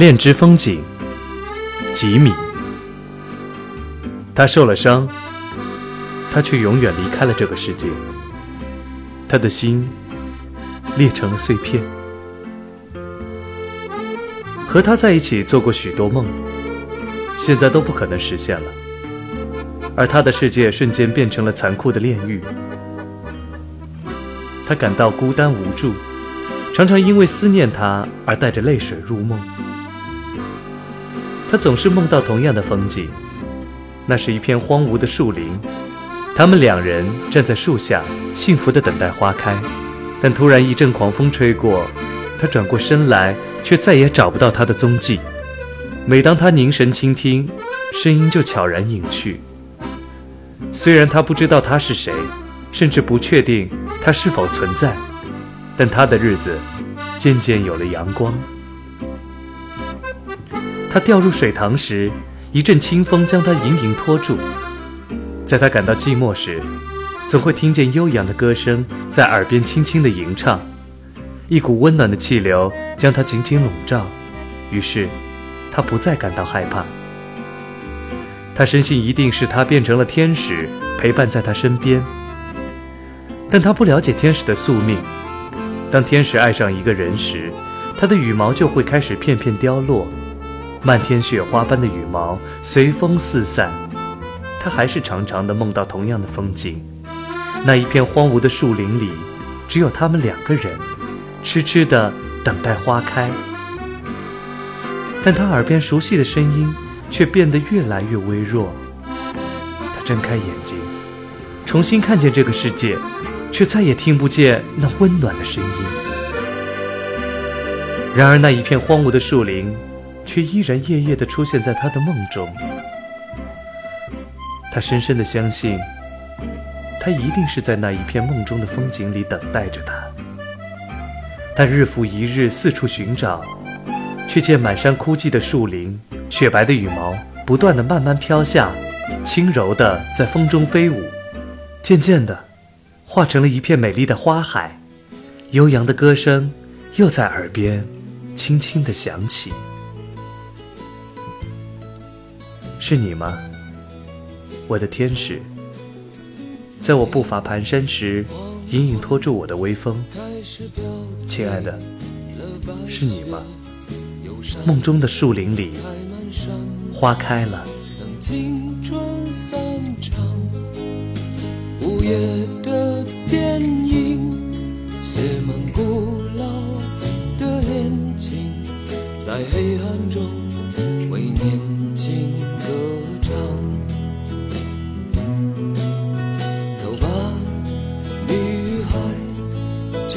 恋之风景，吉米。他受了伤，他却永远离开了这个世界。他的心裂成了碎片。和他在一起做过许多梦，现在都不可能实现了。而他的世界瞬间变成了残酷的炼狱。他感到孤单无助，常常因为思念他而带着泪水入梦。他总是梦到同样的风景，那是一片荒芜的树林，他们两人站在树下，幸福地等待花开。但突然一阵狂风吹过，他转过身来，却再也找不到他的踪迹。每当他凝神倾听，声音就悄然隐去。虽然他不知道他是谁，甚至不确定他是否存在，但他的日子渐渐有了阳光。他掉入水塘时，一阵清风将他隐隐拖住。在他感到寂寞时，总会听见悠扬的歌声在耳边轻轻的吟唱，一股温暖的气流将他紧紧笼罩。于是，他不再感到害怕。他深信一定是他变成了天使，陪伴在他身边。但他不了解天使的宿命。当天使爱上一个人时，他的羽毛就会开始片片凋落。漫天雪花般的羽毛随风四散，他还是常常的梦到同样的风景。那一片荒芜的树林里，只有他们两个人，痴痴的等待花开。但他耳边熟悉的声音却变得越来越微弱。他睁开眼睛，重新看见这个世界，却再也听不见那温暖的声音。然而，那一片荒芜的树林。却依然夜夜地出现在他的梦中。他深深地相信，他一定是在那一片梦中的风景里等待着他。他日复一日四处寻找，却见满山枯寂的树林，雪白的羽毛不断地慢慢飘下，轻柔地在风中飞舞，渐渐地化成了一片美丽的花海。悠扬的歌声又在耳边轻轻地响起。是你吗，我的天使？在我步伐蹒跚时，隐隐托住我的微风。亲爱的，是你吗？梦中的树林里，花开了。午夜的电影，写古老的，在黑暗中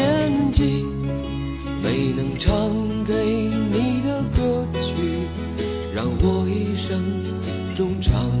年纪，没能唱给你的歌曲，让我一生中唱。